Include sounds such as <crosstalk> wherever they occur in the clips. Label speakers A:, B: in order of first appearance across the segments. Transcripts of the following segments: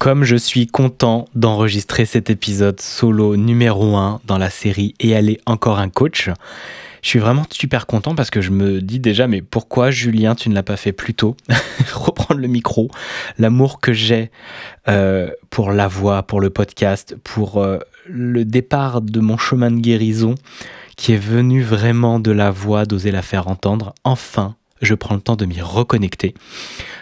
A: Comme je suis content d'enregistrer cet épisode solo numéro 1 dans la série Et aller encore un coach, je suis vraiment super content parce que je me dis déjà, mais pourquoi Julien, tu ne l'as pas fait plus tôt <laughs> Reprendre le micro, l'amour que j'ai euh, pour la voix, pour le podcast, pour euh, le départ de mon chemin de guérison qui est venu vraiment de la voix, d'oser la faire entendre. Enfin, je prends le temps de m'y reconnecter.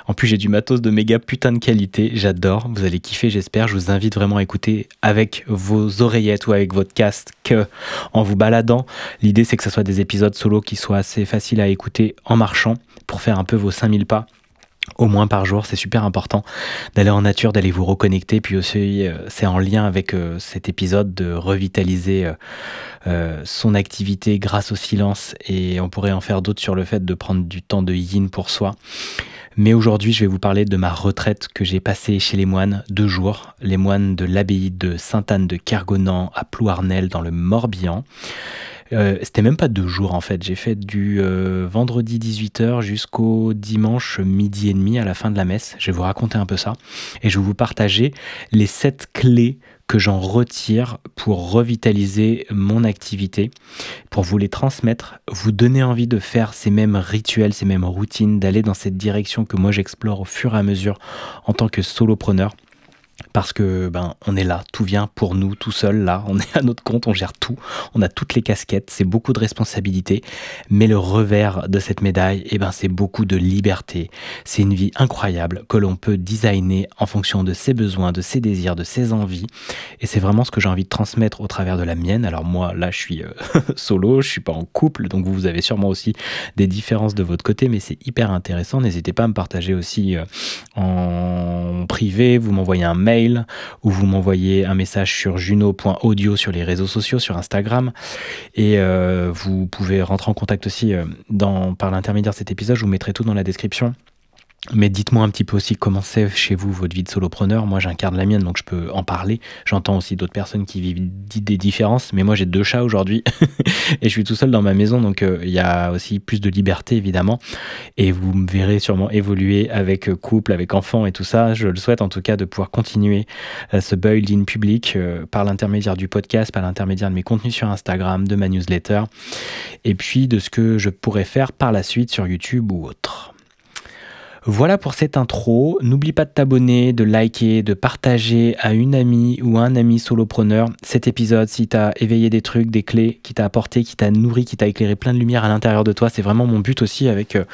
A: En plus, j'ai du matos de méga putain de qualité, j'adore, vous allez kiffer, j'espère. Je vous invite vraiment à écouter avec vos oreillettes ou avec votre casque en vous baladant. L'idée, c'est que ce soit des épisodes solo qui soient assez faciles à écouter en marchant pour faire un peu vos 5000 pas au moins par jour. C'est super important d'aller en nature, d'aller vous reconnecter. Puis aussi, euh, c'est en lien avec euh, cet épisode de revitaliser euh, son activité grâce au silence. Et on pourrait en faire d'autres sur le fait de prendre du temps de yin pour soi. Mais aujourd'hui, je vais vous parler de ma retraite que j'ai passée chez les moines deux jours, les moines de l'abbaye de Sainte-Anne de Kergonan à Plouarnel dans le Morbihan. Euh, c'était même pas deux jours en fait. J'ai fait du euh, vendredi 18h jusqu'au dimanche midi et demi à la fin de la messe. Je vais vous raconter un peu ça et je vais vous partager les sept clés que j'en retire pour revitaliser mon activité, pour vous les transmettre, vous donner envie de faire ces mêmes rituels, ces mêmes routines, d'aller dans cette direction que moi j'explore au fur et à mesure en tant que solopreneur parce que ben on est là, tout vient pour nous tout seul là, on est à notre compte, on gère tout, on a toutes les casquettes, c'est beaucoup de responsabilités, mais le revers de cette médaille, eh ben c'est beaucoup de liberté. C'est une vie incroyable que l'on peut designer en fonction de ses besoins, de ses désirs, de ses envies et c'est vraiment ce que j'ai envie de transmettre au travers de la mienne. Alors moi là, je suis euh, <laughs> solo, je suis pas en couple, donc vous avez sûrement aussi des différences de votre côté, mais c'est hyper intéressant. N'hésitez pas à me partager aussi euh, en privé, vous m'envoyez un mail ou vous m'envoyez un message sur juno.audio sur les réseaux sociaux, sur Instagram. Et euh, vous pouvez rentrer en contact aussi euh, par l'intermédiaire de cet épisode. Je vous mettrai tout dans la description. Mais dites-moi un petit peu aussi comment c'est chez vous votre vie de solopreneur. Moi, j'incarne la mienne, donc je peux en parler. J'entends aussi d'autres personnes qui vivent des différences. Mais moi, j'ai deux chats aujourd'hui <laughs> et je suis tout seul dans ma maison, donc euh, il y a aussi plus de liberté évidemment. Et vous me verrez sûrement évoluer avec euh, couple, avec enfants et tout ça. Je le souhaite en tout cas de pouvoir continuer euh, ce build-in public par l'intermédiaire du podcast, par l'intermédiaire de mes contenus sur Instagram, de ma newsletter, et puis de ce que je pourrais faire par la suite sur YouTube ou autre. Voilà pour cette intro. N'oublie pas de t'abonner, de liker, de partager à une amie ou un ami solopreneur cet épisode si t'as éveillé des trucs, des clés, qui t'a apporté, qui t'a nourri, qui t'a éclairé plein de lumière à l'intérieur de toi. C'est vraiment mon but aussi avec euh,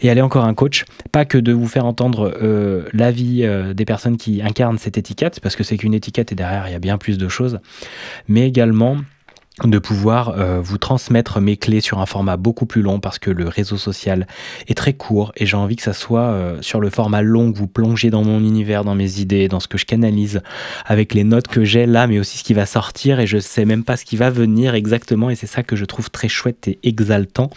A: et aller encore un coach. Pas que de vous faire entendre euh, l'avis euh, des personnes qui incarnent cette étiquette, parce que c'est qu'une étiquette et derrière il y a bien plus de choses, mais également de pouvoir euh, vous transmettre mes clés sur un format beaucoup plus long parce que le réseau social est très court et j'ai envie que ça soit euh, sur le format long vous plongez dans mon univers, dans mes idées, dans ce que je canalise avec les notes que j'ai là mais aussi ce qui va sortir et je sais même pas ce qui va venir exactement et c'est ça que je trouve très chouette et exaltant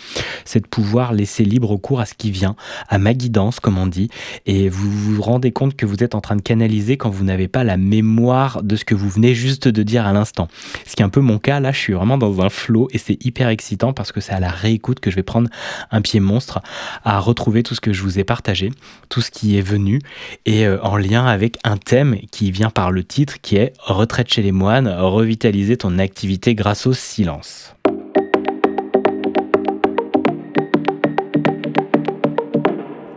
A: c'est de pouvoir laisser libre cours à ce qui vient, à ma guidance comme on dit et vous vous rendez compte que vous êtes en train de canaliser quand vous n'avez pas la mémoire de ce que vous venez juste de dire à l'instant. Ce qui est un peu mon cas là, je suis vraiment dans un flow et c'est hyper excitant parce que c'est à la réécoute que je vais prendre un pied monstre à retrouver tout ce que je vous ai partagé, tout ce qui est venu et euh, en lien avec un thème qui vient par le titre qui est Retraite chez les moines, revitaliser ton activité grâce au silence.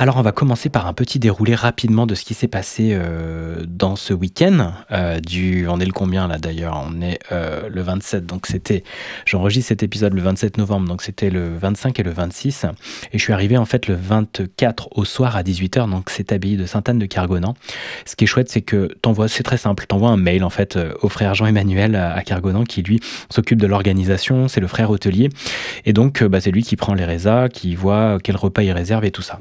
A: Alors on va commencer par un petit déroulé rapidement de ce qui s'est passé euh, dans ce week-end. Euh, du, on est le combien là d'ailleurs? On est euh, le 27, donc c'était, j'enregistre cet épisode le 27 novembre, donc c'était le 25 et le 26. Et je suis arrivé en fait le 24 au soir à 18h, donc c'est abbaye de Sainte-Anne de Cargonan. Ce qui est chouette, c'est que t'envoies, c'est très simple, t'envoies un mail en fait au frère Jean-Emmanuel à Cargonan qui lui s'occupe de l'organisation, c'est le frère hôtelier. Et donc bah, c'est lui qui prend les résas, qui voit quel repas il réserve et tout ça.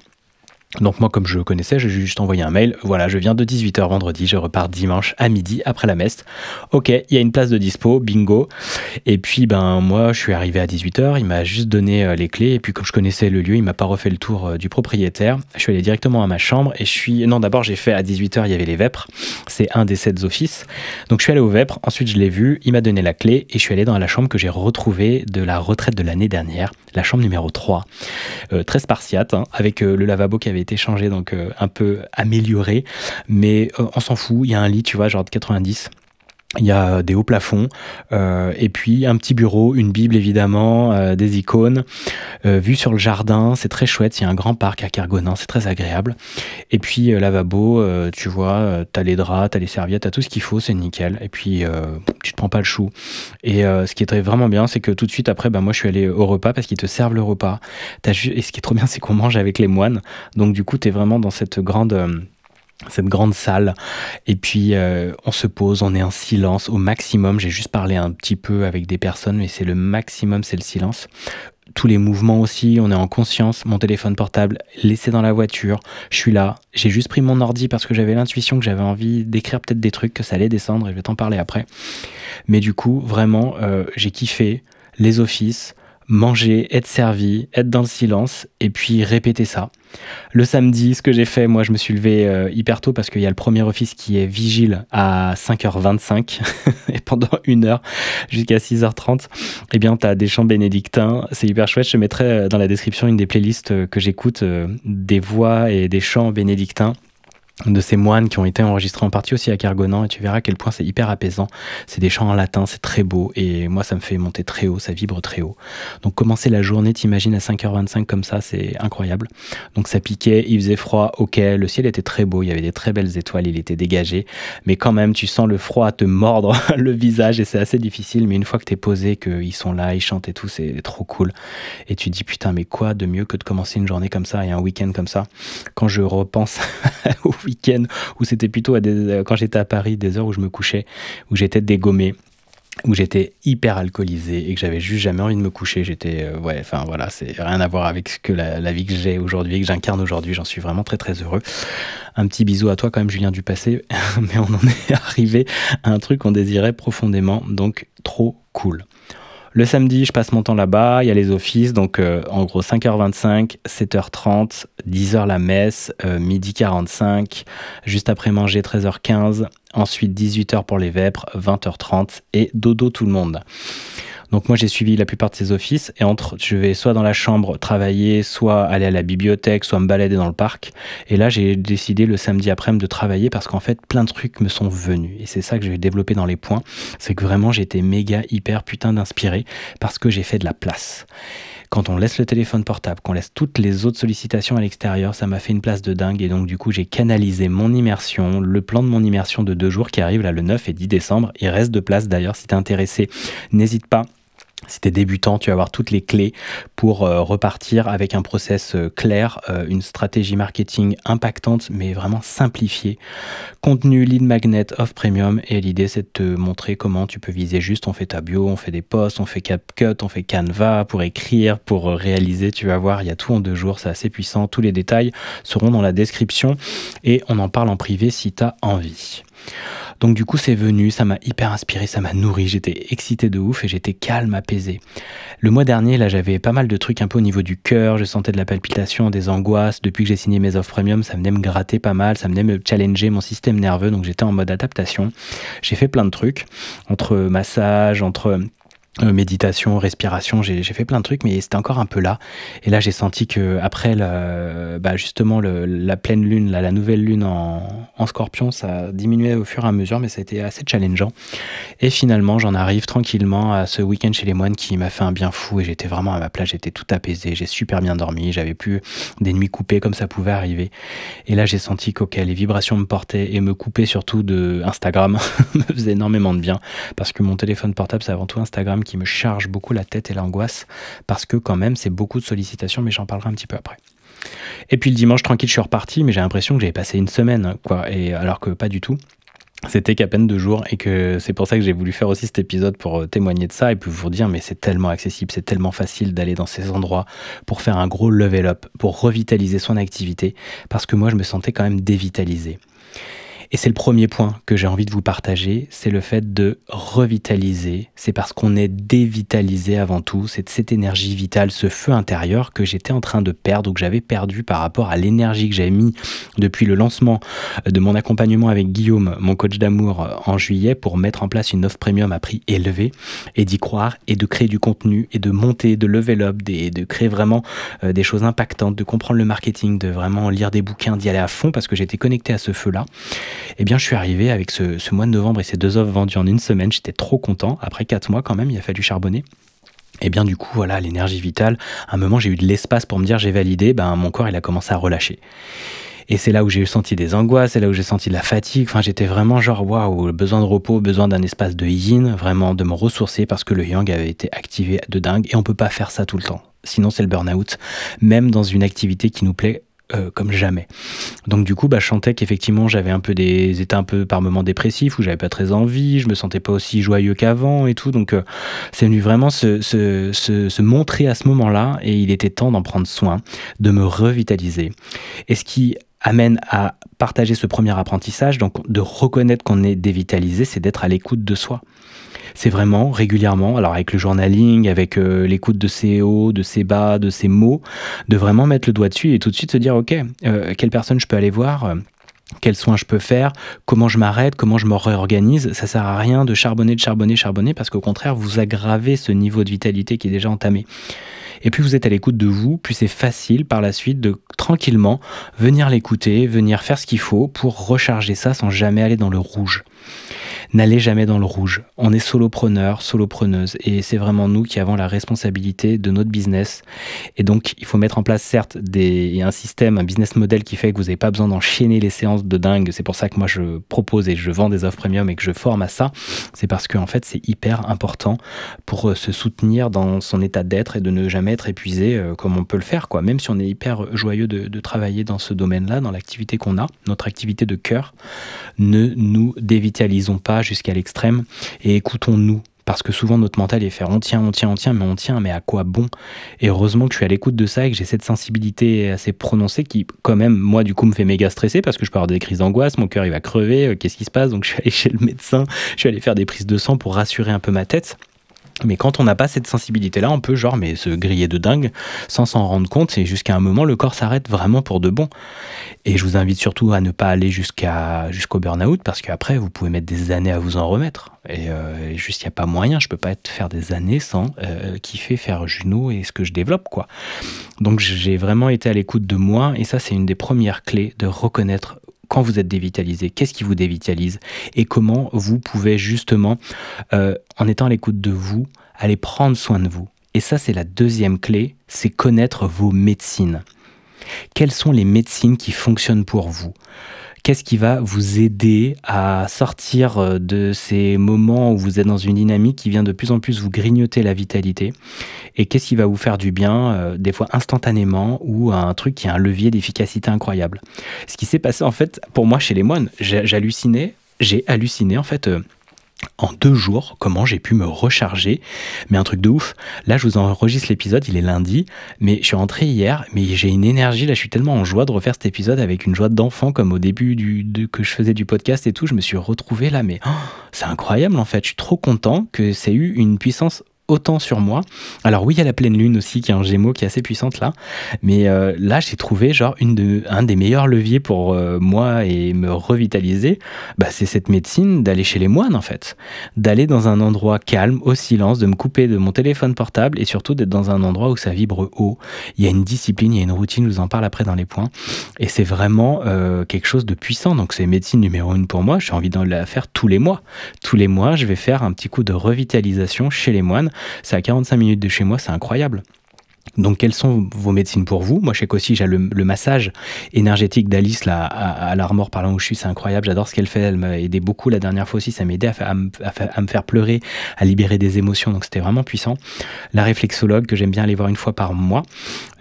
A: Donc moi, comme je connaissais, j'ai juste envoyé un mail. Voilà, je viens de 18h vendredi, je repars dimanche à midi après la messe. Ok, il y a une place de dispo, bingo. Et puis ben moi, je suis arrivé à 18h, il m'a juste donné euh, les clés. Et puis comme je connaissais le lieu, il m'a pas refait le tour euh, du propriétaire. Je suis allé directement à ma chambre et je suis... Non, d'abord j'ai fait à 18h, il y avait les vêpres. C'est un des sept offices. Donc je suis allé aux vêpres, ensuite je l'ai vu, il m'a donné la clé et je suis allé dans la chambre que j'ai retrouvée de la retraite de l'année dernière, la chambre numéro 3. Euh, très spartiate, hein, avec le lavabo qui avait avait été changé, donc un peu amélioré. Mais on s'en fout, il y a un lit, tu vois, genre de 90 il y a des hauts plafonds euh, et puis un petit bureau, une bible évidemment, euh, des icônes, euh, vue sur le jardin, c'est très chouette. Il y a un grand parc à Kergonan, c'est très agréable. Et puis lavabo, tu vois, t'as les draps, t'as les serviettes, t'as tout ce qu'il faut, c'est nickel. Et puis tu te prends pas le chou. Et ce qui est vraiment bien, c'est que tout de suite après, bah moi je suis allé au repas parce qu'ils te servent le repas. As, et ce qui est trop bien, c'est qu'on mange avec les moines. Donc du coup, t'es vraiment dans cette grande cette grande salle. Et puis, euh, on se pose, on est en silence au maximum. J'ai juste parlé un petit peu avec des personnes, mais c'est le maximum, c'est le silence. Tous les mouvements aussi, on est en conscience. Mon téléphone portable laissé dans la voiture. Je suis là. J'ai juste pris mon ordi parce que j'avais l'intuition que j'avais envie d'écrire peut-être des trucs, que ça allait descendre et je vais t'en parler après. Mais du coup, vraiment, euh, j'ai kiffé les offices, manger, être servi, être dans le silence et puis répéter ça. Le samedi, ce que j'ai fait, moi je me suis levé euh, hyper tôt parce qu'il y a le premier office qui est vigile à 5h25 <laughs> et pendant une heure jusqu'à 6h30, eh bien tu as des chants bénédictins, c'est hyper chouette, je mettrai euh, dans la description une des playlists euh, que j'écoute des voix et des chants bénédictins de ces moines qui ont été enregistrés en partie aussi à Kergonan et tu verras à quel point c'est hyper apaisant. C'est des chants en latin, c'est très beau et moi ça me fait monter très haut, ça vibre très haut. Donc commencer la journée, t'imagines à 5h25 comme ça, c'est incroyable. Donc ça piquait, il faisait froid, ok, le ciel était très beau, il y avait des très belles étoiles, il était dégagé, mais quand même tu sens le froid te mordre <laughs> le visage et c'est assez difficile, mais une fois que t'es posé, qu'ils sont là, ils chantent et tout, c'est trop cool. Et tu dis putain mais quoi de mieux que de commencer une journée comme ça et un week-end comme ça? Quand je repense <laughs> week-end où c'était plutôt à des, quand j'étais à Paris, des heures où je me couchais, où j'étais dégommé où j'étais hyper alcoolisé et que j'avais juste jamais envie de me coucher. J'étais, euh, ouais, enfin voilà, c'est rien à voir avec ce que la, vie que j'ai aujourd'hui, que j'incarne aujourd'hui. J'en suis vraiment très très heureux. Un petit bisou à toi quand même, Julien du passé, <laughs> mais on en est <laughs> arrivé à un truc qu'on désirait profondément, donc trop cool. Le samedi, je passe mon temps là-bas, il y a les offices, donc euh, en gros 5h25, 7h30, 10h la messe, euh, midi 45, juste après manger 13h15, ensuite 18h pour les vêpres, 20h30 et dodo tout le monde. Donc moi j'ai suivi la plupart de ces offices et entre je vais soit dans la chambre travailler, soit aller à la bibliothèque, soit me balader dans le parc. Et là j'ai décidé le samedi après-midi de travailler parce qu'en fait plein de trucs me sont venus. Et c'est ça que je vais développer dans les points, c'est que vraiment j'étais méga hyper putain d'inspiré parce que j'ai fait de la place. Quand on laisse le téléphone portable, qu'on laisse toutes les autres sollicitations à l'extérieur, ça m'a fait une place de dingue. Et donc du coup j'ai canalisé mon immersion, le plan de mon immersion de deux jours qui arrive là le 9 et 10 décembre. Il reste de place d'ailleurs si t'es intéressé, n'hésite pas si tu es débutant, tu vas avoir toutes les clés pour euh, repartir avec un process euh, clair, euh, une stratégie marketing impactante mais vraiment simplifiée. Contenu lead magnet off premium et l'idée c'est de te montrer comment tu peux viser juste. On fait ta bio, on fait des posts, on fait CapCut, on fait Canva pour écrire, pour réaliser. Tu vas voir, il y a tout en deux jours, c'est assez puissant. Tous les détails seront dans la description et on en parle en privé si tu as envie. Donc du coup c'est venu, ça m'a hyper inspiré, ça m'a nourri, j'étais excité de ouf et j'étais calme, apaisé. Le mois dernier là j'avais pas mal de trucs un peu au niveau du cœur, je sentais de la palpitation, des angoisses, depuis que j'ai signé mes offres premium ça venait me gratter pas mal, ça venait me challenger mon système nerveux donc j'étais en mode adaptation. J'ai fait plein de trucs, entre massage, entre euh, méditation, respiration, j'ai fait plein de trucs, mais c'était encore un peu là. Et là, j'ai senti que après, bah, justement, la pleine lune, la nouvelle lune en, Scorpion, ça diminuait au fur et à mesure, mais ça a été assez challengeant. Et finalement, j'en arrive tranquillement à ce week-end chez les moines qui m'a fait un bien fou. Et j'étais vraiment à ma place, j'étais tout apaisé, j'ai super bien dormi, j'avais plus des nuits coupées comme ça pouvait arriver. Et là, j'ai senti que les vibrations me portaient et me coupaient surtout de Instagram <laughs> me faisait énormément de bien parce que mon téléphone portable, c'est avant tout Instagram qui me charge beaucoup la tête et l'angoisse parce que quand même c'est beaucoup de sollicitations mais j'en parlerai un petit peu après. Et puis le dimanche tranquille je suis reparti mais j'ai l'impression que j'avais passé une semaine quoi et alors que pas du tout. C'était qu'à peine deux jours et que c'est pour ça que j'ai voulu faire aussi cet épisode pour euh, témoigner de ça et puis vous dire mais c'est tellement accessible, c'est tellement facile d'aller dans ces endroits pour faire un gros level up, pour revitaliser son activité parce que moi je me sentais quand même dévitalisé. Et c'est le premier point que j'ai envie de vous partager, c'est le fait de revitaliser. C'est parce qu'on est dévitalisé avant tout, c'est cette énergie vitale, ce feu intérieur que j'étais en train de perdre ou que j'avais perdu par rapport à l'énergie que j'avais mis depuis le lancement de mon accompagnement avec Guillaume, mon coach d'amour, en juillet pour mettre en place une offre premium à prix élevé et d'y croire et de créer du contenu et de monter, de level up, de créer vraiment euh, des choses impactantes, de comprendre le marketing, de vraiment lire des bouquins, d'y aller à fond parce que j'étais connecté à ce feu-là. Eh bien, je suis arrivé avec ce, mois de novembre et ces deux offres vendues en une semaine. J'étais trop content. Après quatre mois, quand même, il a fallu charbonner. Et eh bien du coup, voilà, l'énergie vitale, à un moment j'ai eu de l'espace pour me dire j'ai validé, ben mon corps il a commencé à relâcher. Et c'est là où j'ai senti des angoisses, c'est là où j'ai senti de la fatigue. Enfin, j'étais vraiment genre, waouh, besoin de repos, besoin d'un espace de yin, vraiment de me ressourcer parce que le yang avait été activé de dingue et on peut pas faire ça tout le temps. Sinon, c'est le burn-out, même dans une activité qui nous plaît euh, comme jamais. Donc du coup, bah, je qu'effectivement j'avais un peu des états un peu par moments dépressifs où j'avais pas très envie, je me sentais pas aussi joyeux qu'avant et tout. Donc euh, c'est venu vraiment se, se, se, se, montrer à ce moment-là et il était temps d'en prendre soin, de me revitaliser. Et ce qui amène à partager ce premier apprentissage, donc de reconnaître qu'on est dévitalisé, c'est d'être à l'écoute de soi. C'est vraiment régulièrement, alors avec le journaling, avec euh, l'écoute de ses hauts, de ses bas, de ses mots, de vraiment mettre le doigt dessus et tout de suite se dire, ok, euh, quelle personne je peux aller voir euh, quels soins je peux faire, comment je m'arrête, comment je me réorganise. Ça sert à rien de charbonner, de charbonner, charbonner, parce qu'au contraire, vous aggravez ce niveau de vitalité qui est déjà entamé. Et plus vous êtes à l'écoute de vous, plus c'est facile par la suite de tranquillement venir l'écouter, venir faire ce qu'il faut pour recharger ça sans jamais aller dans le rouge n'allez jamais dans le rouge. On est solopreneur, solopreneuse, et c'est vraiment nous qui avons la responsabilité de notre business. Et donc, il faut mettre en place, certes, des, un système, un business model qui fait que vous n'avez pas besoin d'enchaîner les séances de dingue. C'est pour ça que moi, je propose et je vends des offres premium et que je forme à ça. C'est parce qu'en en fait, c'est hyper important pour euh, se soutenir dans son état d'être et de ne jamais être épuisé euh, comme on peut le faire, quoi. Même si on est hyper joyeux de, travailler dans ce domaine-là, dans l'activité qu'on a, notre activité de cœur, ne nous dévitalisons pas jusqu'à l'extrême et écoutons-nous. Parce que souvent notre mental est faire on tient, on tient, on tient, mais on tient, mais à quoi bon? Et heureusement que je suis à l'écoute de ça et que j'ai cette sensibilité assez prononcée qui, quand même, moi du coup me fait méga stresser parce que je peux avoir des crises d'angoisse, mon cœur il va crever, euh, qu'est-ce qui se passe? Donc je suis allé chez le médecin, je suis allé faire des prises de sang pour rassurer un peu ma tête. Mais quand on n'a pas cette sensibilité-là, on peut genre mais se griller de dingue sans s'en rendre compte et jusqu'à un moment le corps s'arrête vraiment pour de bon. Et je vous invite surtout à ne pas aller jusqu'à jusqu'au burn-out parce qu'après vous pouvez mettre des années à vous en remettre. Et euh, juste il n'y a pas moyen, je peux pas être, faire des années sans euh, kiffer faire Juno et ce que je développe quoi. Donc j'ai vraiment été à l'écoute de moi et ça c'est une des premières clés de reconnaître quand vous êtes dévitalisé, qu'est-ce qui vous dévitalise et comment vous pouvez justement, euh, en étant à l'écoute de vous, aller prendre soin de vous. Et ça, c'est la deuxième clé, c'est connaître vos médecines. Quelles sont les médecines qui fonctionnent pour vous? Qu'est-ce qui va vous aider à sortir euh, de ces moments où vous êtes dans une dynamique qui vient de plus en plus vous grignoter la vitalité? Et qu'est-ce qui va vous faire du bien, euh, des fois instantanément, ou un truc qui a un levier d'efficacité incroyable? Ce qui s'est passé en fait pour moi chez les moines, j'hallucinais, j'ai halluciné en fait. Euh, en deux jours comment j'ai pu me recharger. Mais un truc de ouf. Là, je vous enregistre l'épisode, il est lundi, mais je suis rentré hier, mais j'ai une énergie. Là, je suis tellement en joie de refaire cet épisode avec une joie d'enfant, comme au début du, que je faisais du podcast et tout. Je me suis retrouvé là, mais oh, c'est incroyable en fait. Je suis trop content que c'est eu une puissance autant sur moi. Alors oui, il y a la pleine lune aussi qui est un gémeau qui est assez puissante là, mais euh, là j'ai trouvé genre une de, un des meilleurs leviers pour euh, moi et me revitaliser, bah, c'est cette médecine d'aller chez les moines en fait, d'aller dans un endroit calme, au silence, de me couper de mon téléphone portable et surtout d'être dans un endroit où ça vibre haut. Il y a une discipline, il y a une routine, je vous en parle après dans les points, et c'est vraiment euh, quelque chose de puissant. Donc c'est médecine numéro une pour moi, j'ai envie de la faire tous les mois. Tous les mois, je vais faire un petit coup de revitalisation chez les moines c'est à 45 minutes de chez moi, c'est incroyable. Donc, quelles sont vos médecines pour vous? Moi, je sais qu'aussi, j'ai le, massage énergétique d'Alice là, à, l'Armor, par où je suis, c'est incroyable. J'adore ce qu'elle fait. Elle m'a aidé beaucoup la dernière fois aussi. Ça m'a aidé à, me faire pleurer, à libérer des émotions. Donc, c'était vraiment puissant. La réflexologue, que j'aime bien aller voir une fois par mois,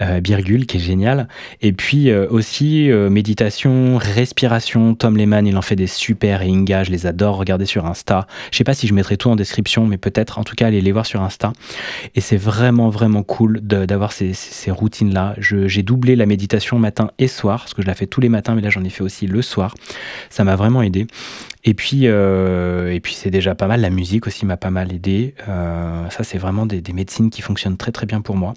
A: euh, qui est génial. Et puis euh, aussi, euh, méditation, respiration. Tom Lehman, il en fait des super. Et Inga, je les adore. Regardez sur Insta. Je sais pas si je mettrai tout en description, mais peut-être. En tout cas, allez les voir sur Insta. Et c'est vraiment, vraiment cool d'avoir ces, ces routines-là. J'ai doublé la méditation matin et soir, parce que je la fais tous les matins, mais là j'en ai fait aussi le soir. Ça m'a vraiment aidé. Et puis, euh, et puis c'est déjà pas mal. La musique aussi m'a pas mal aidé. Euh, ça, c'est vraiment des, médecines qui fonctionnent très très bien pour moi.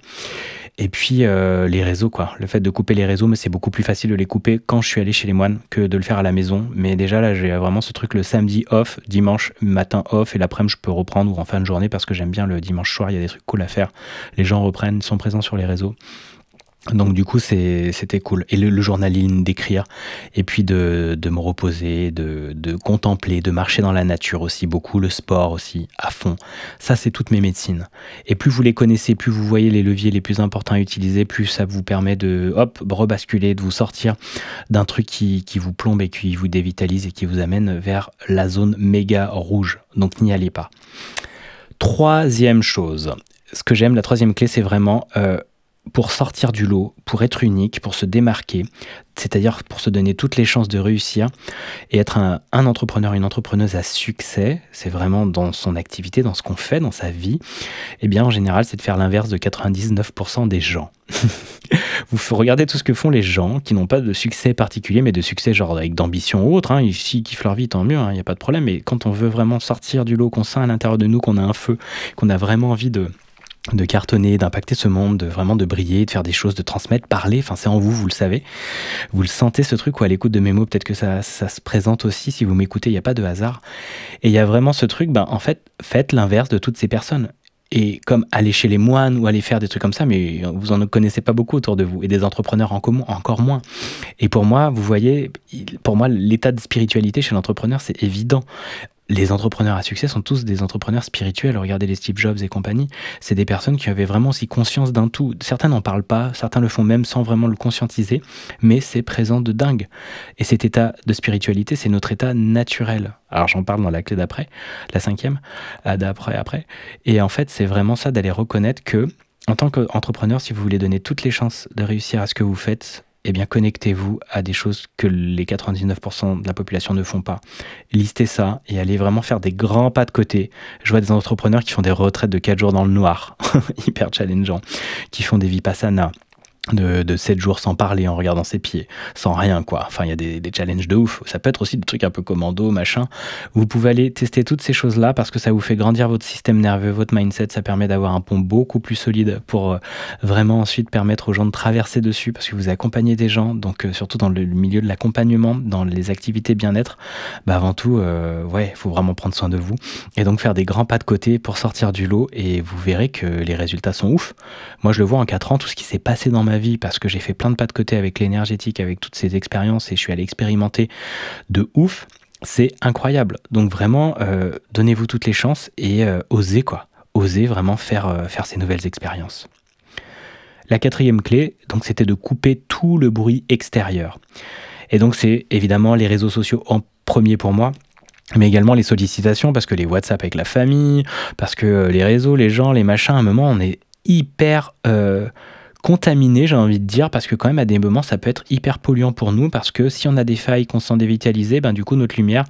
A: Et puis euh, les réseaux, quoi. Le fait de couper les réseaux, mais c'est beaucoup plus facile de les couper quand je suis allé chez les moines que de le faire à la maison. Mais déjà là, j'ai vraiment ce truc le samedi off, dimanche matin off, et l'après-midi je peux reprendre ou en fin de journée parce que j'aime bien le dimanche soir. Il y a des trucs cool à faire. Les gens reprennent, sont présents sur les réseaux. Donc du coup, c'était cool. Et le, journaling d'écrire, et puis de, me reposer, de, contempler, de marcher dans la nature aussi, beaucoup, le sport aussi, à fond. Ça, c'est toutes mes médecines. Et plus vous les connaissez, plus vous voyez les leviers les plus importants à utiliser, plus ça vous permet de, hop, rebasculer, de vous sortir d'un truc qui, qui vous plombe et qui vous dévitalise et qui vous amène vers la zone méga rouge. Donc n'y allez pas. Troisième chose, ce que j'aime, la troisième clé, c'est vraiment... Euh, pour sortir du lot, pour être unique, pour se démarquer, c'est-à-dire pour se donner toutes les chances de réussir et être un, entrepreneur, une entrepreneuse à succès, c'est vraiment dans son activité, dans ce qu'on fait, dans sa vie, eh bien en général c'est de faire l'inverse de 99% des gens. <laughs> Vous regardez tout ce que font les gens qui n'ont pas de succès particulier, mais de succès genre avec d'ambition ou autre, hein, ici qui leur vie tant mieux, il hein, n'y a pas de problème, mais quand on veut vraiment sortir du lot, qu'on sent à l'intérieur de nous, qu'on a un feu, qu'on a vraiment envie de de cartonner, d'impacter ce monde, de vraiment de briller, de faire des choses, de transmettre, parler. Enfin, c'est en vous, vous le savez. Vous le sentez ce truc ou à l'écoute de mes mots, peut-être que ça, ça se présente aussi. Si vous m'écoutez, il n'y a pas de hasard. Et il y a vraiment ce truc, ben, en fait, faites l'inverse de toutes ces personnes. Et comme aller chez les moines ou aller faire des trucs comme ça, mais vous en connaissez pas beaucoup autour de vous. Et des entrepreneurs en commun, encore moins. Et pour moi, vous voyez, pour moi, l'état de spiritualité chez l'entrepreneur, c'est évident les entrepreneurs à succès sont tous des entrepreneurs spirituels. Regardez les Steve Jobs et compagnie. C'est des personnes qui avaient vraiment aussi conscience d'un tout. Certains n'en parlent pas, certains le font même sans vraiment le conscientiser, mais c'est présent de dingue. Et cet état de spiritualité, c'est notre état naturel. Alors j'en parle dans la clé d'après, la cinquième, euh, d'après, après. Et en fait, c'est vraiment ça d'aller reconnaître que, en tant qu'entrepreneur, si vous voulez donner toutes les chances de réussir à ce que vous faites, eh bien connectez-vous à des choses que les 99% de la population ne font pas. Listez ça et allez vraiment faire des grands pas de côté. Je vois des entrepreneurs qui font des retraites de 4 jours dans le noir, <laughs> hyper challengeant, qui font des vipassanas de, de 7 jours sans parler en regardant ses pieds, sans rien quoi. Enfin, il y a des, challenges de ouf. Ça peut être aussi des trucs un peu commando, machin. Vous pouvez aller tester toutes ces choses-là parce que ça vous fait grandir votre système nerveux, votre mindset. Ça permet d'avoir un pont beaucoup plus solide pour euh, vraiment ensuite permettre aux gens de traverser dessus parce que vous accompagnez des gens. Donc, euh, surtout dans le milieu de l'accompagnement, dans les activités bien-être, bah avant tout, euh, ouais, il faut vraiment prendre soin de vous et donc faire des grands pas de côté pour sortir du lot et vous verrez que les résultats sont ouf. Moi, je le vois en 4 ans, tout ce qui s'est passé dans ma vie parce que j'ai fait plein de pas de côté avec l'énergétique, avec toutes ces expériences et je suis allé expérimenter de ouf. C'est incroyable. Donc vraiment, euh, donnez-vous toutes les chances et euh, osez quoi. Osez vraiment faire, euh, faire ces nouvelles expériences. La quatrième clé, donc, c'était de couper tout le bruit extérieur. Et donc c'est évidemment les réseaux sociaux en premier pour moi mais également les sollicitations, parce que les WhatsApp avec la famille, parce que les réseaux, les gens, les machins, à un moment, on est hyper contaminé, j'ai envie de dire, parce que quand même à des moments ça peut être hyper polluant pour nous, parce que si on a des failles qu'on sent dévitaliser, ben du coup notre lumière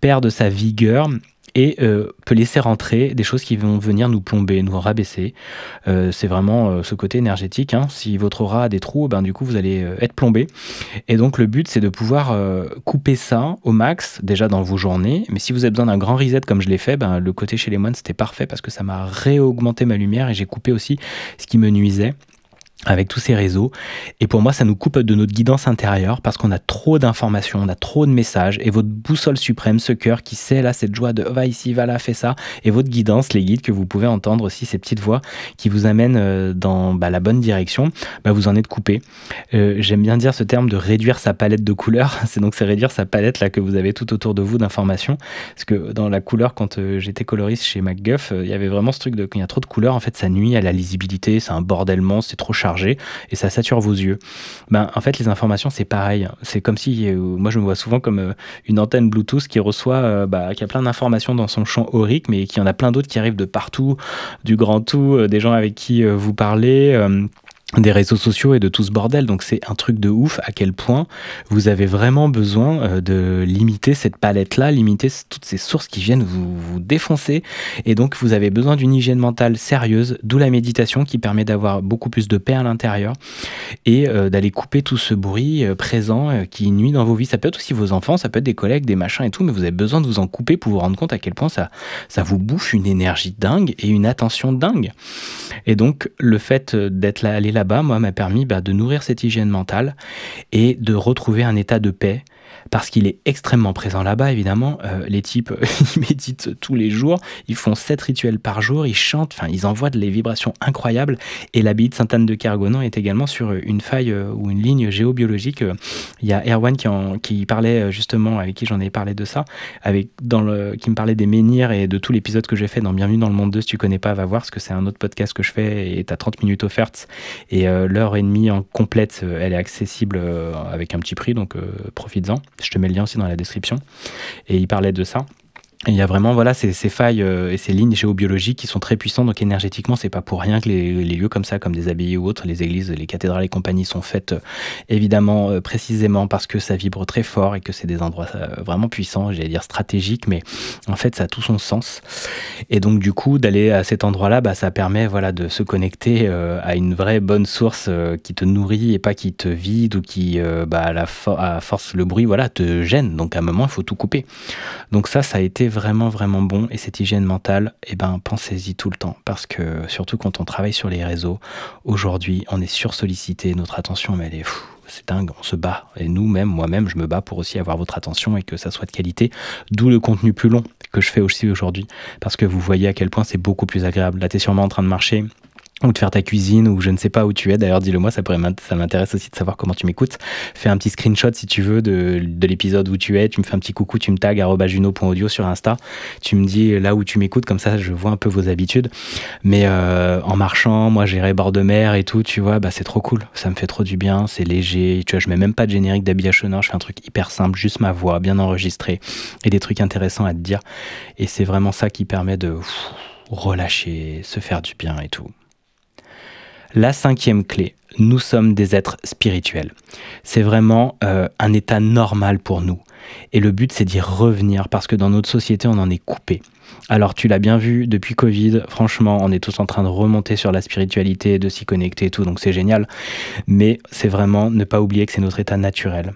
A: perd de sa vigueur et euh, peut laisser rentrer des choses qui vont venir nous plomber, nous rabaisser. Euh, c'est vraiment euh, ce côté énergétique. Hein. Si votre aura a des trous, ben, du coup, vous allez être plombé. Et donc, le but, c'est de pouvoir couper ça au max, déjà dans vos journées. Mais si vous avez besoin d'un grand reset, comme je l'ai fait, ben, le côté chez les moines, c'était parfait parce que ça m'a réaugmenté ma lumière et j'ai coupé aussi ce qui me nuisait avec tous ces réseaux. Et pour moi, ça nous coupe de notre guidance intérieure parce qu'on a trop d'informations, on a trop de messages. Et votre boussole suprême, ce cœur qui sait là cette joie de va ici, va là, fais ça. Et votre guidance, les guides que vous pouvez entendre aussi, ces petites voix qui vous amènent euh, dans bah, la bonne direction, bah, vous en êtes coupé. Euh, j'aime bien dire ce terme de réduire sa palette de couleurs. <laughs> C'est donc c'est réduire sa palette là que vous avez tout autour de vous d'informations. Parce que dans la couleur, quand euh, j'étais coloriste chez MacGuff, il y avait vraiment ce truc de quand il y a trop de couleurs, en fait, ça nuit à la lisibilité, c'est un bordellement, c'est trop chargé et ça sature vos yeux. Ben, en fait, les informations, c'est pareil. C'est comme si, euh, moi, je me vois souvent comme euh, une antenne Bluetooth qui reçoit, euh, bah, qui a plein d'informations dans son champ aurique, mais qui en a plein d'autres qui arrivent de partout, du grand tout, des gens avec qui vous parlez des réseaux sociaux et de tout ce bordel. Donc c'est un truc de ouf à quel point vous avez vraiment besoin euh, de limiter cette palette-là, limiter toutes ces sources qui viennent vous, vous défoncer. Et donc vous avez besoin d'une hygiène mentale sérieuse, d'où la méditation qui permet d'avoir beaucoup plus de paix à l'intérieur et euh, d'aller couper tout ce bruit euh, présent qui nuit dans vos vies. Ça peut être aussi vos enfants, ça peut être des collègues, des machins et tout, mais vous avez besoin de vous en couper pour vous rendre compte à quel point ça, ça vous bouffe une énergie dingue et une attention dingue. Et donc le fait d'être là, aller là là-bas, moi, m'a permis bah, de nourrir cette hygiène mentale et de retrouver un état de paix parce qu'il est extrêmement présent là-bas, évidemment. Euh, les types, <laughs> ils méditent tous les jours, ils font sept rituels par jour, ils chantent, enfin, ils envoient des vibrations incroyables. Et l'abbaye de Sainte-Anne de Kergonan est également sur une faille euh, ou une ligne géobiologique. Il y a Erwan qui, parlait euh, justement, avec qui j'en ai parlé de ça, avec, qui me parlait des menhirs et de tout l'épisode que j'ai fait dans Bienvenue dans le monde 2. Si tu connais pas, va voir, parce que c'est un autre podcast que je fais et tu as 30 minutes offertes. Et l'heure et demie en complète, elle est accessible avec un petit prix, donc profites-en. Je te mets le lien aussi dans la description. Et il parlait de ça il y a vraiment voilà ces, failles euh, et ces lignes géobiologiques qui sont très puissantes. Donc énergétiquement, c'est pas pour rien que les, lieux comme ça, comme des abbayes ou autres, les églises, les cathédrales et compagnie sont faites euh, évidemment euh, précisément parce que ça vibre très fort et que c'est des endroits vraiment puissants, j'allais dire stratégiques, mais en fait ça a tout son sens. Et donc du coup d'aller à cet endroit-là, bah, ça permet voilà de se connecter à une vraie bonne source qui te nourrit et pas qui te vide ou qui bah, à la force le bruit voilà te gêne. Donc à un moment il faut tout couper. Donc ça, ça a été vraiment vraiment bon et cette hygiène mentale, eh ben pensez-y tout le temps parce que surtout quand on travaille sur les réseaux, aujourd'hui on est sursollicité, notre attention mais elle est c'est dingue, on se bat. Et nous-mêmes, moi-même, je me bats pour aussi avoir votre attention et que ça soit de qualité. D'où le contenu plus long que je fais aussi aujourd'hui. Parce que vous voyez à quel point c'est beaucoup plus agréable. Là, tu es sûrement en train de marcher ou de faire ta cuisine ou je ne sais pas où tu es. D'ailleurs, dis-le moi, ça pourrait ça m'intéresse aussi de savoir comment tu m'écoutes. Fais un petit screenshot si tu veux de, de l'épisode où tu es. Tu me fais un petit coucou, tu me tags juno.audio sur Insta. Tu me dis là où tu m'écoutes, comme ça je vois un peu vos habitudes. Mais euh, en marchant, moi j'irai bord de mer et tout, tu vois, bah c'est trop cool. Ça me fait trop du bien, c'est léger. Tu vois, je mets même pas de générique d'habillage sonore, je fais un truc hyper simple, juste ma voix, bien enregistrée et des trucs intéressants à te dire. Et c'est vraiment ça qui permet de relâcher, se faire du bien et tout. La cinquième clé, nous sommes des êtres spirituels. C'est vraiment euh, un état normal pour nous. Et le but, c'est d'y revenir parce que dans notre société, on en est coupé. Alors tu l'as bien vu depuis Covid, franchement, on est tous en train de remonter sur la spiritualité, de s'y connecter et tout, donc c'est génial. Mais c'est vraiment ne pas oublier que c'est notre état naturel.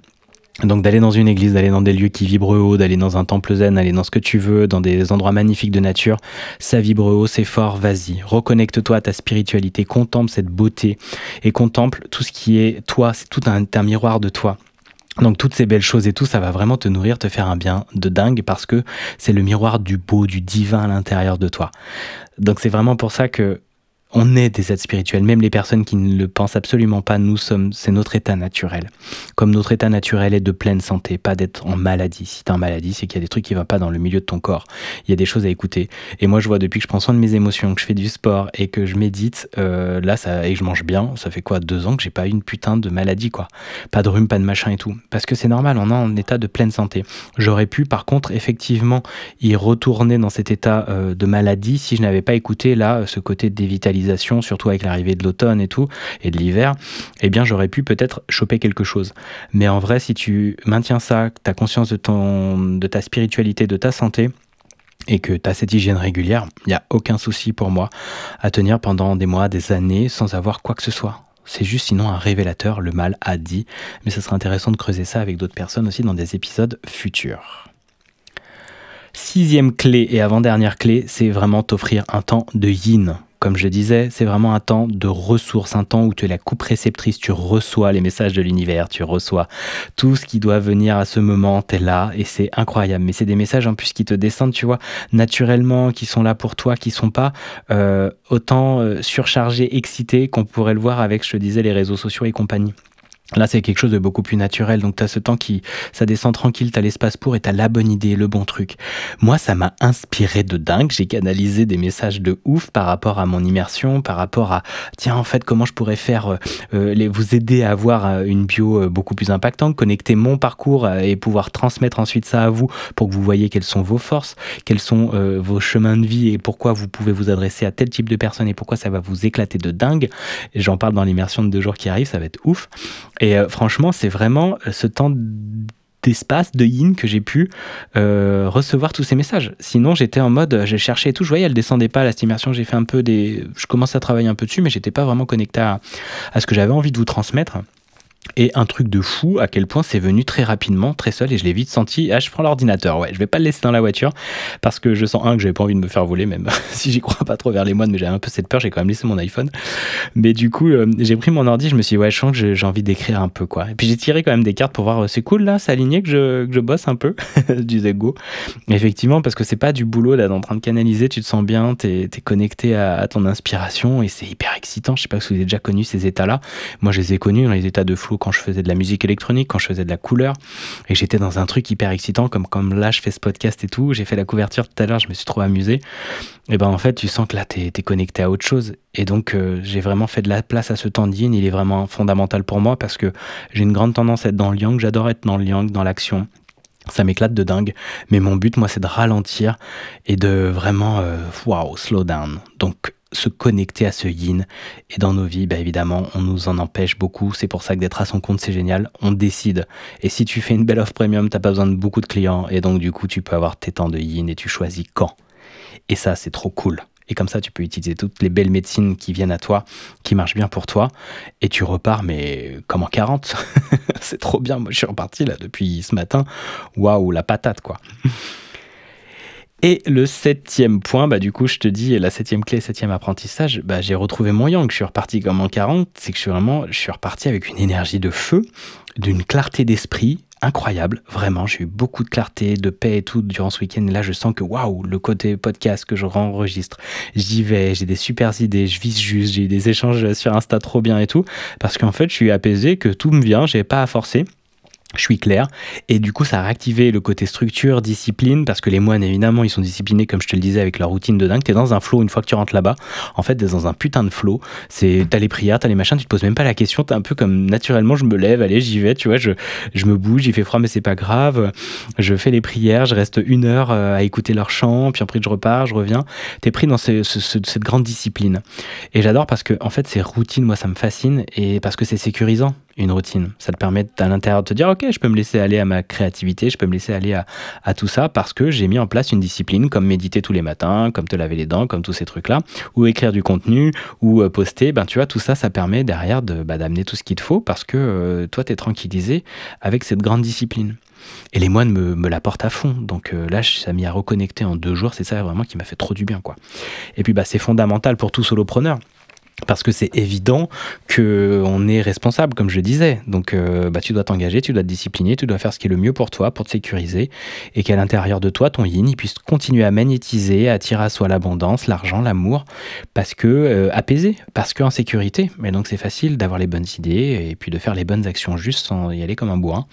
A: Donc d'aller dans une église, d'aller dans des lieux qui vibrent haut, d'aller dans un temple zen, d'aller dans ce que tu veux, dans des endroits magnifiques de nature, ça vibre haut, c'est fort, vas-y. Reconnecte-toi à ta spiritualité, contemple cette beauté et contemple tout ce qui est toi, c'est tout un, un miroir de toi. Donc toutes ces belles choses et tout, ça va vraiment te nourrir, te faire un bien de dingue parce que c'est le miroir du beau, du divin à l'intérieur de toi. Donc c'est vraiment pour ça que on est des êtres spirituels, même les personnes qui ne le pensent absolument pas, nous sommes, c'est notre état naturel. Comme notre état naturel est de pleine santé, pas d'être en maladie. Si tu es en maladie, c'est qu'il y a des trucs qui ne vont pas dans le milieu de ton corps. Il y a des choses à écouter. Et moi, je vois depuis que je prends soin de mes émotions, que je fais du sport et que je médite, euh, là, ça, et que je mange bien, ça fait quoi, deux ans que j'ai pas eu une putain de maladie, quoi. Pas de rhume, pas de machin et tout. Parce que c'est normal, on est en état de pleine santé. J'aurais pu, par contre, effectivement, y retourner dans cet état euh, de maladie si je n'avais pas écouté, là, ce côté surtout avec l'arrivée de l'automne et tout, et de l'hiver, eh bien j'aurais pu peut-être choper quelque chose. Mais en vrai, si tu maintiens ça, que tu as conscience de, ton, de ta spiritualité, de ta santé, et que tu as cette hygiène régulière, il n'y a aucun souci pour moi à tenir pendant des mois, des années sans avoir quoi que ce soit. C'est juste sinon un révélateur, le mal a dit, mais ce serait intéressant de creuser ça avec d'autres personnes aussi dans des épisodes futurs. Sixième clé et avant-dernière clé, c'est vraiment t'offrir un temps de yin comme je disais, c'est vraiment un temps de ressources, un temps où tu es la coupe réceptrice, tu reçois les messages de l'univers, tu reçois tout ce qui doit venir à ce moment, tu es là et c'est incroyable. Mais c'est des messages en plus qui te descendent, tu vois, naturellement, qui sont là pour toi, qui sont pas euh, autant euh, surchargés, excités qu'on pourrait le voir avec, je te disais, les réseaux sociaux et compagnie. Là, c'est quelque chose de beaucoup plus naturel. Donc, tu as ce temps qui, ça descend tranquille, tu as l'espace pour et tu as la bonne idée, le bon truc. Moi, ça m'a inspiré de dingue. J'ai canalisé des messages de ouf par rapport à mon immersion, par rapport à, tiens, en fait, comment je pourrais faire, euh, euh, les, vous aider à avoir euh, une bio beaucoup plus impactante, connecter mon parcours et pouvoir transmettre ensuite ça à vous pour que vous voyez quelles sont vos forces, quels sont vos chemins de vie et pourquoi vous pouvez vous adresser à tel type de personnes et pourquoi ça va vous éclater de dingue. J'en parle dans l'immersion de deux jours qui arrive, ça va être ouf. Euh, franchement, c'est vraiment euh, ce temps d'espace, de yin que j'ai pu euh, recevoir tous ces messages. Sinon, j'étais en mode, j'ai cherché et tout. Je voyais, elle descendait pas, la stimulation. J'ai fait un peu des. Je commençais à travailler un peu dessus, mais j'étais pas vraiment connecté à, à ce que j'avais envie de vous transmettre. Et un truc de fou, à quel point c'est venu très rapidement, très seul, et je l'ai vite senti. Ah, je prends l'ordinateur, ouais, je vais pas le laisser dans la voiture, parce que je sens, un, que j'avais pas envie de me faire voler, même <laughs> si j'y crois pas trop vers les moines, mais j'avais un peu cette peur, j'ai quand même laissé mon iPhone. Mais du coup, euh, j'ai pris mon ordi, je me suis dit, ouais, je sens que j'ai envie d'écrire un peu, quoi. Et puis j'ai tiré quand même des cartes pour voir, euh, c'est cool là, c'est aligné que je, que je bosse un peu, <laughs> du go. Effectivement, parce que c'est pas du boulot là, en train de canaliser, tu te sens bien, t'es es connecté à, à, ton inspiration, et c'est hyper excitant. Je sais pas si vous avez déjà connu ces états-là. Moi, je les ai connus dans les états de flou quand je faisais de la musique électronique, quand je faisais de la couleur, et j'étais dans un truc hyper excitant, comme, comme là je fais ce podcast et tout, j'ai fait la couverture tout à l'heure, je me suis trop amusé, et ben en fait tu sens que là tu es, connecté à autre chose, et donc euh, j'ai vraiment fait de la place à ce temps il est vraiment fondamental pour moi, parce que j'ai une grande tendance à être dans le yang, j'adore être dans le yang, dans l'action, ça m'éclate de dingue, mais mon but, moi, c'est de ralentir et de vraiment, euh, wow, slow down. Donc, se connecter à ce yin. Et dans nos vies, bah évidemment, on nous en empêche beaucoup. C'est pour ça que d'être à son compte, c'est génial. On décide. Et si tu fais une belle offre premium, t'as pas besoin de beaucoup de clients. Et donc, du coup, tu peux avoir tes temps de yin et tu choisis quand. Et ça, c'est trop cool. Et comme ça, tu peux utiliser toutes les belles médecines qui viennent à toi, qui marchent bien pour toi. Et tu repars, mais comme en 40. <laughs> c'est trop bien. Moi, je suis reparti là depuis ce matin. Waouh, la patate, quoi. Et le septième point, bah, du coup, je te dis, la septième clé, septième apprentissage, bah, j'ai retrouvé mon yang. Je suis reparti comme en 40. C'est que je suis vraiment, je suis reparti avec une énergie de feu, d'une clarté d'esprit incroyable. Vraiment, j'ai eu beaucoup de clarté, de paix et tout durant ce week-end. Et là, je sens que waouh, le côté podcast que je enregistre, j'y vais, j'ai des super idées, je vise juste, j'ai des échanges sur Insta trop bien et tout. Parce qu'en fait, je suis apaisé, que tout me vient, j'ai pas à forcer je suis clair. Et du coup, ça a réactivé le côté structure, discipline, parce que les moines, évidemment, ils sont disciplinés, comme je te le disais, avec leur routine de dingue. T'es dans un flow une fois que tu rentres là-bas. En fait, t'es dans un putain de flow. C'est, t'as les prières, t'as les machins, tu te poses même pas la question. T'es un peu comme naturellement, je me lève, allez, j'y vais, tu vois, je, je me bouge, il fait froid, mais c'est pas grave. Je fais les prières, je reste une heure euh, à écouter leur chant, puis après, je repars, je reviens. T'es pris dans cette grande discipline. Et j'adore parce que, en fait, ces routines, moi, ça me fascine et parce que c'est sécurisant une routine. Ça te permet à l'intérieur de te dire, ok, je peux me laisser aller à ma créativité, je peux me laisser aller à, tout ça parce que j'ai mis en place une discipline comme méditer tous les matins, comme te laver les dents, comme tous ces trucs-là, ou écrire du contenu, ou euh, poster. Ben, tu vois, tout ça, ça permet derrière de, bah, d'amener tout ce qu'il te faut parce que euh, toi, tu es tranquillisé avec cette grande discipline. Et les moines me, me l'apportent à fond. Donc euh, là, ça m'a reconnecté en deux jours. C'est ça vraiment qui m'a fait trop du bien. quoi. Et puis, bah, c'est fondamental pour tout solopreneur parce que c'est évident que on est responsable, comme je disais. Donc, euh, bah, tu dois t'engager, tu dois te discipliner, tu dois faire ce qui est le mieux pour toi, pour te sécuriser, et qu'à l'intérieur de toi, ton yin, il puisse continuer à magnétiser, à attirer à soi l'abondance, l'argent, l'amour, parce que euh, apaisé, parce qu'en sécurité. Mais donc, c'est facile d'avoir les bonnes idées et puis de faire les bonnes actions juste sans y aller comme un bourrin.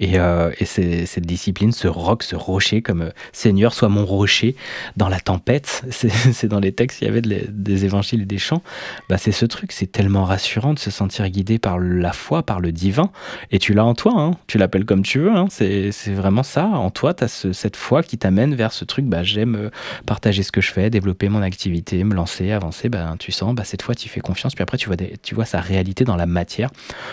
A: Et, euh, et cette discipline, ce roc, ce rocher, comme euh, Seigneur, soit mon rocher dans la tempête. <laughs> C'est dans les textes, il y avait des évangiles et des chants. Bah, c'est ce truc, c'est tellement rassurant de se sentir guidé par la foi, par le divin. Et tu l'as en toi, hein. tu l'appelles comme tu veux. Hein. C'est vraiment ça. En toi, tu as cette foi qui t'amène vers ce truc. Bah, J'aime euh, partager ce que je fais, développer mon activité, me lancer, avancer. Bah, tu sens, bah, cette fois, tu fais confiance. Puis après, tu vois, tu vois sa réalité dans la matière.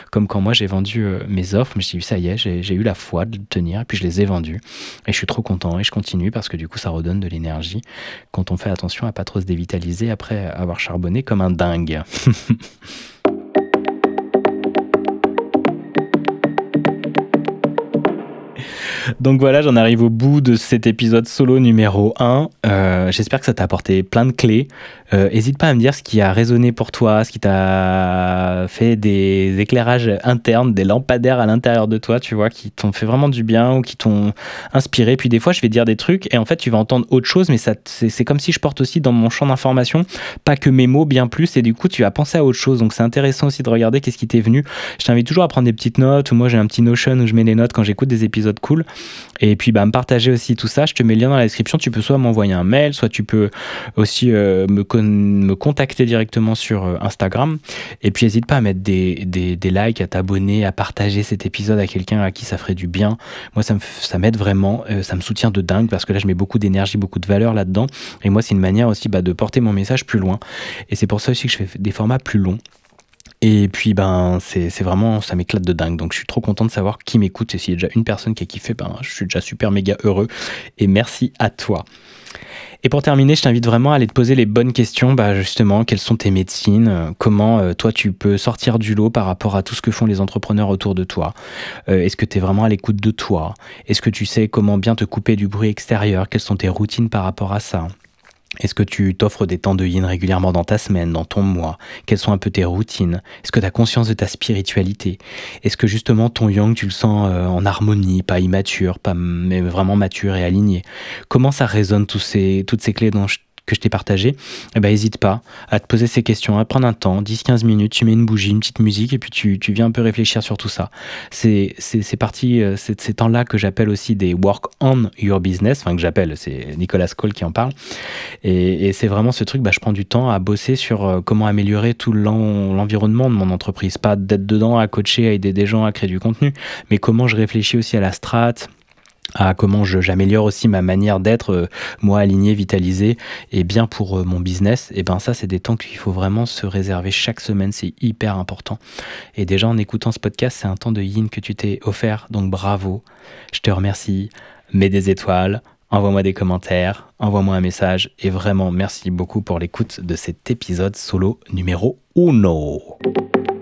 A: Comme quand moi, j'ai vendu mes offres, je me suis dit, ça y est, j'ai la foi de le tenir, et puis je les ai vendus. Et je suis trop content, et je continue parce que du coup, ça redonne de l'énergie quand on fait attention à pas trop se dévitaliser après avoir charbonné comme un dingue. <laughs> Donc voilà, j'en arrive au bout de cet épisode solo numéro 1. Euh, j'espère que ça t'a apporté plein de clés. N'hésite euh, pas à me dire ce qui a résonné pour toi, ce qui t'a fait des éclairages internes, des lampadaires à l'intérieur de toi, tu vois, qui t'ont fait vraiment du bien ou qui t'ont inspiré. Puis des fois, je vais dire des trucs et en fait, tu vas entendre autre chose, mais c'est comme si je porte aussi dans mon champ d'information pas que mes mots, bien plus, et du coup, tu vas penser à autre chose. Donc c'est intéressant aussi de regarder qu'est-ce qui t'est venu. Je t'invite toujours à prendre des petites notes, ou moi j'ai un petit Notion où je mets des notes quand j'écoute des épisodes cool. Et puis, bah, me partager aussi tout ça. Je te mets le lien dans la description. Tu peux soit m'envoyer un mail, soit tu peux aussi euh, me, contacter directement sur euh, Instagram. Et puis, n'hésite pas à mettre des, likes, à t'abonner, à partager cet épisode à quelqu'un à qui ça ferait du bien. Moi, ça, ça m'aide vraiment. Euh, ça me soutient de dingue parce que là, je mets beaucoup d'énergie, beaucoup de valeur là-dedans. Et moi, c'est une manière aussi bah, de porter mon message plus loin. Et c'est pour ça aussi que je fais des formats plus longs. Et puis, ben, c'est vraiment, ça m'éclate de dingue. Donc, je suis trop content de savoir qui m'écoute. Et s'il y a déjà une personne qui a kiffé, ben, je suis déjà super méga heureux. Et merci à toi. Et pour terminer, je t'invite vraiment à aller te poser les bonnes questions. Bah justement, quelles sont tes médecines? Comment euh, toi tu peux sortir du lot par rapport à tout ce que font les entrepreneurs autour de toi? Euh, Est-ce que tu es vraiment à l'écoute de toi? Est-ce que tu sais comment bien te couper du bruit extérieur? Quelles sont tes routines par rapport à ça? Est-ce que tu t'offres des temps de yin régulièrement dans ta semaine, dans ton mois? Quelles sont un peu tes routines? Est-ce que tu as conscience de ta spiritualité? Est-ce que justement ton yang, tu le sens euh, en harmonie, pas immature, pas mais vraiment mature et aligné? Comment ça résonne tous ces, toutes ces clés dont je que je t'ai partagé, eh ben, hésite pas à te poser ces questions, à prendre un temps, 10-15 minutes, tu mets une bougie, une petite musique, et puis tu, tu viens un peu réfléchir sur tout ça. C'est parti, euh, ces temps-là que j'appelle aussi des work on your business, enfin que j'appelle, c'est Nicolas Cole qui en parle. Et, et c'est vraiment ce truc, bah, je prends du temps à bosser sur euh, comment améliorer tout l'environnement de mon entreprise. Pas d'être dedans à coacher, à aider des gens à créer du contenu, mais comment je réfléchis aussi à la strate, à comment j'améliore aussi ma manière d'être, euh, moi aligné, vitalisé, et bien pour euh, mon business, et ben ça c'est des temps qu'il faut vraiment se réserver chaque semaine, c'est hyper important. Et déjà en écoutant ce podcast, c'est un temps de yin que tu t'es offert, donc bravo, je te remercie, mets des étoiles, envoie-moi des commentaires, envoie-moi un message, et vraiment merci beaucoup pour l'écoute de cet épisode solo numéro 1.